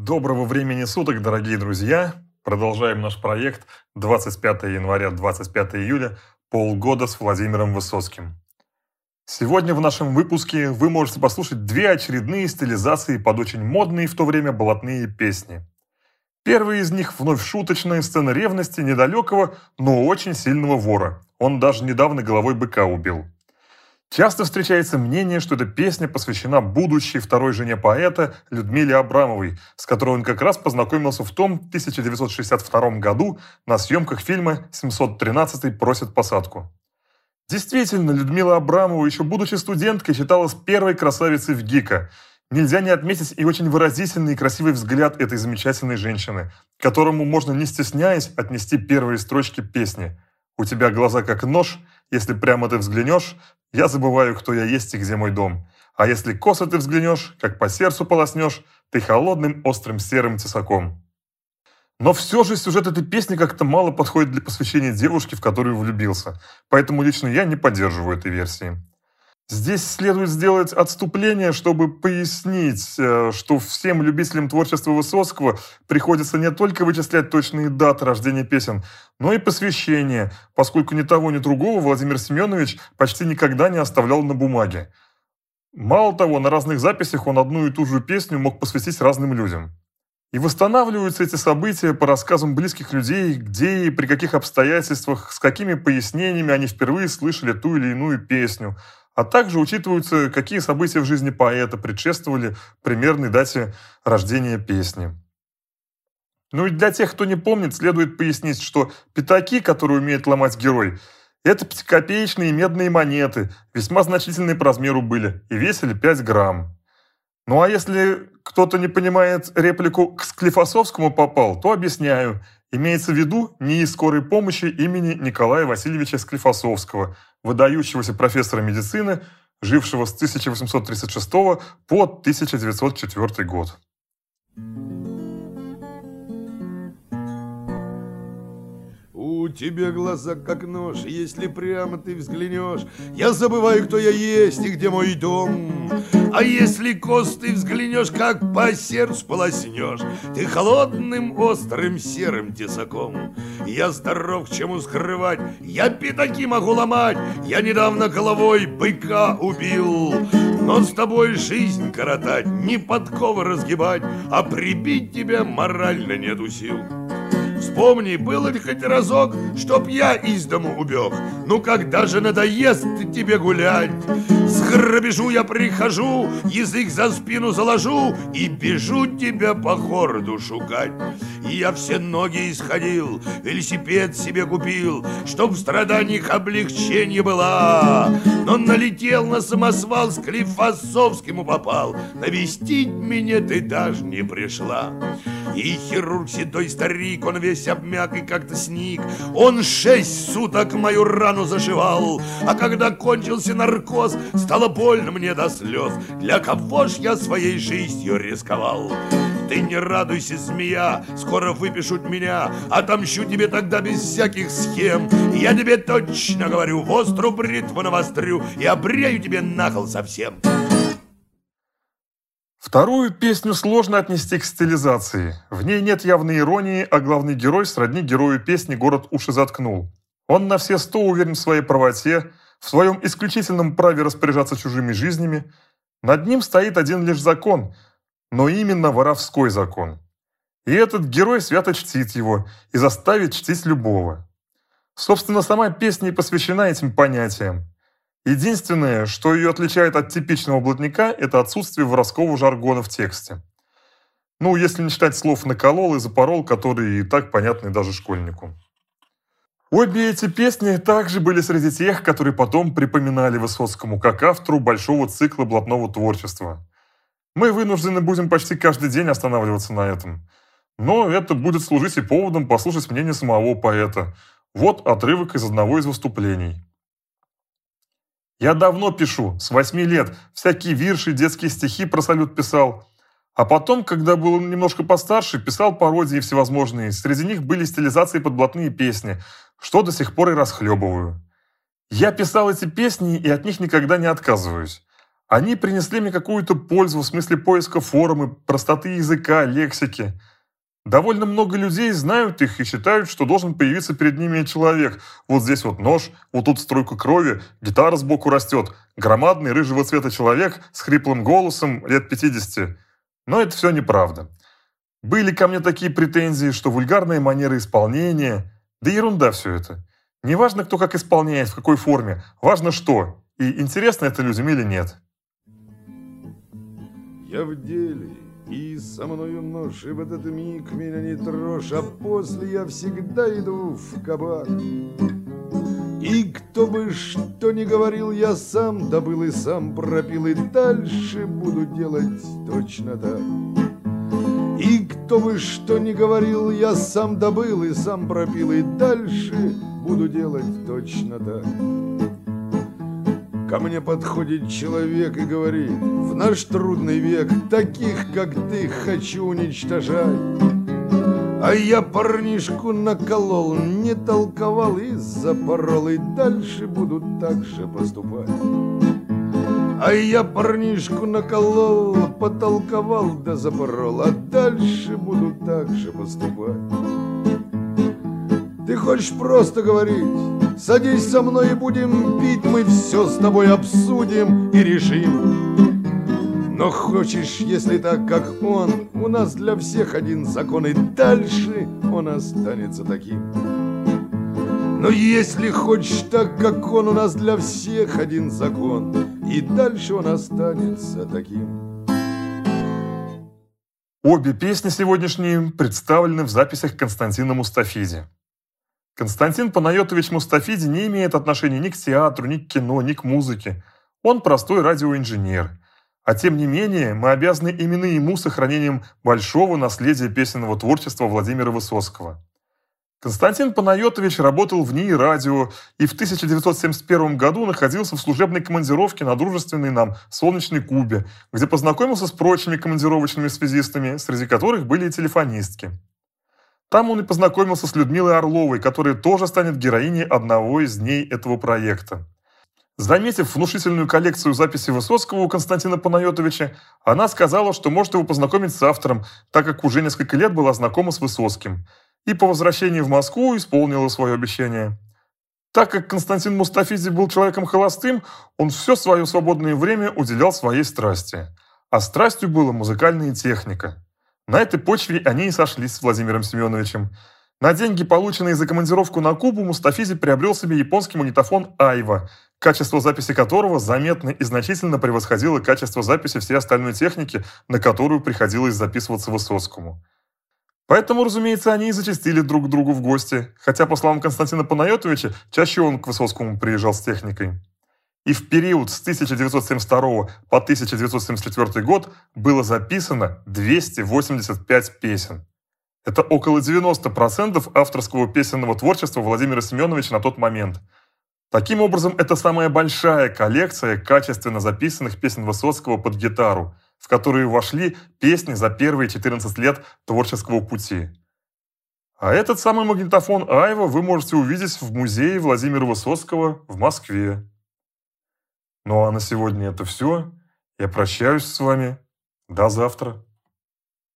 Доброго времени суток, дорогие друзья! Продолжаем наш проект 25 января 25 июля «Полгода с Владимиром Высоцким». Сегодня в нашем выпуске вы можете послушать две очередные стилизации под очень модные в то время блатные песни. Первый из них вновь шуточная сцена ревности недалекого, но очень сильного вора. Он даже недавно головой быка убил. Часто встречается мнение, что эта песня посвящена будущей второй жене поэта Людмиле Абрамовой, с которой он как раз познакомился в том 1962 году на съемках фильма «713 просит посадку». Действительно, Людмила Абрамова, еще будучи студенткой, считалась первой красавицей в ГИКа. Нельзя не отметить и очень выразительный и красивый взгляд этой замечательной женщины, которому можно, не стесняясь, отнести первые строчки песни. «У тебя глаза как нож, если прямо ты взглянешь, я забываю, кто я есть и где мой дом. А если косо ты взглянешь, как по сердцу полоснешь, ты холодным острым серым тесаком. Но все же сюжет этой песни как-то мало подходит для посвящения девушки, в которую влюбился. Поэтому лично я не поддерживаю этой версии. Здесь следует сделать отступление, чтобы пояснить, э, что всем любителям творчества Высоцкого приходится не только вычислять точные даты рождения песен, но и посвящения, поскольку ни того, ни другого Владимир Семенович почти никогда не оставлял на бумаге. Мало того, на разных записях он одну и ту же песню мог посвятить разным людям. И восстанавливаются эти события по рассказам близких людей, где и при каких обстоятельствах, с какими пояснениями они впервые слышали ту или иную песню – а также учитываются, какие события в жизни поэта предшествовали примерной дате рождения песни. Ну и для тех, кто не помнит, следует пояснить, что пятаки, которые умеет ломать герой, это пятикопеечные медные монеты, весьма значительные по размеру были и весили 5 грамм. Ну а если кто-то не понимает реплику «к Склифосовскому попал», то объясняю. Имеется в виду не из скорой помощи имени Николая Васильевича Склифосовского – выдающегося профессора медицины, жившего с 1836 по 1904 год. У тебя глаза как нож, если прямо ты взглянешь, Я забываю, кто я есть и где мой дом. А если кост ты взглянешь, как по сердцу полоснешь, Ты холодным, острым, серым тесаком. Я здоров, к чему скрывать, я пятаки могу ломать, Я недавно головой быка убил. Но с тобой жизнь коротать, не подковы разгибать, А прибить тебя морально нету сил. Вспомни, было ли хоть разок, чтоб я из дому убег? Ну, когда же надоест тебе гулять? С грабежу я прихожу, язык за спину заложу И бежу тебя по городу шукать. И я все ноги исходил, велосипед себе купил, Чтоб в страданиях облегчение была. Но налетел на самосвал, с Клифосовскому попал, Навестить меня ты даже не пришла. И хирург седой старик, он весь обмяк и как-то сник. Он шесть суток мою рану зашивал, а когда кончился наркоз, стало больно мне до слез. Для кого ж я своей жизнью рисковал? Ты не радуйся, змея, скоро выпишут меня, Отомщу тебе тогда без всяких схем. Я тебе точно говорю, в острую бритву навострю И обрею тебе нахал совсем. Вторую песню сложно отнести к стилизации. В ней нет явной иронии, а главный герой сродни герою песни «Город уши заткнул». Он на все сто уверен в своей правоте, в своем исключительном праве распоряжаться чужими жизнями. Над ним стоит один лишь закон, но именно воровской закон. И этот герой свято чтит его и заставит чтить любого. Собственно, сама песня и посвящена этим понятиям. Единственное, что ее отличает от типичного блатника, это отсутствие воровского жаргона в тексте. Ну, если не считать слов «наколол» и «запорол», которые и так понятны даже школьнику. Обе эти песни также были среди тех, которые потом припоминали Высоцкому как автору большого цикла блатного творчества. Мы вынуждены будем почти каждый день останавливаться на этом. Но это будет служить и поводом послушать мнение самого поэта. Вот отрывок из одного из выступлений. Я давно пишу, с восьми лет, всякие вирши, детские стихи про салют писал. А потом, когда был немножко постарше, писал пародии всевозможные. Среди них были стилизации под блатные песни, что до сих пор и расхлебываю. Я писал эти песни и от них никогда не отказываюсь. Они принесли мне какую-то пользу в смысле поиска формы, простоты языка, лексики. Довольно много людей знают их и считают, что должен появиться перед ними человек. Вот здесь вот нож, вот тут струйка крови, гитара сбоку растет, громадный рыжего цвета человек с хриплым голосом лет 50. Но это все неправда. Были ко мне такие претензии, что вульгарная манера исполнения... Да ерунда все это. Не важно, кто как исполняет, в какой форме. Важно что. И интересно это людям или нет. Я в деле, и со мною нож, и в этот миг меня не трожь, а после я всегда иду в кабак. И кто бы что ни говорил, я сам добыл и сам пропил, и дальше буду делать точно так. И кто бы что ни говорил, я сам добыл и сам пропил, и дальше буду делать точно так. Ко мне подходит человек и говорит, в наш трудный век таких, как ты, хочу уничтожать. А я парнишку наколол, не толковал и запорол, и дальше буду так же поступать. А я парнишку наколол, потолковал да запорол, а дальше буду так же поступать. Ты хочешь просто говорить, Садись со мной и будем пить, мы все с тобой обсудим и решим. Но хочешь, если так, как он, у нас для всех один закон, и дальше он останется таким. Но если хочешь так, как он, у нас для всех один закон, и дальше он останется таким. Обе песни сегодняшние представлены в записях Константина Мустафиди. Константин Панайотович Мустафиди не имеет отношения ни к театру, ни к кино, ни к музыке. Он простой радиоинженер. А тем не менее, мы обязаны именно ему сохранением большого наследия песенного творчества Владимира Высоцкого. Константин Панайотович работал в НИИ радио и в 1971 году находился в служебной командировке на дружественной нам Солнечной Кубе, где познакомился с прочими командировочными связистами, среди которых были и телефонистки. Там он и познакомился с Людмилой Орловой, которая тоже станет героиней одного из дней этого проекта. Заметив внушительную коллекцию записей Высоцкого у Константина Панайотовича, она сказала, что может его познакомить с автором, так как уже несколько лет была знакома с Высоцким. И по возвращении в Москву исполнила свое обещание. Так как Константин Мустафиди был человеком холостым, он все свое свободное время уделял своей страсти. А страстью была музыкальная техника. На этой почве они и сошлись с Владимиром Семеновичем. На деньги, полученные за командировку на Кубу, Мустафизи приобрел себе японский магнитофон «Айва», качество записи которого заметно и значительно превосходило качество записи всей остальной техники, на которую приходилось записываться Высоцкому. Поэтому, разумеется, они и зачастили друг к другу в гости, хотя, по словам Константина Панайотовича, чаще он к Высоцкому приезжал с техникой и в период с 1972 по 1974 год было записано 285 песен. Это около 90% авторского песенного творчества Владимира Семеновича на тот момент. Таким образом, это самая большая коллекция качественно записанных песен Высоцкого под гитару, в которые вошли песни за первые 14 лет творческого пути. А этот самый магнитофон Айва вы можете увидеть в музее Владимира Высоцкого в Москве. Ну а на сегодня это все. Я прощаюсь с вами. До завтра.